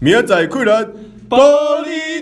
明仔载困难，保你。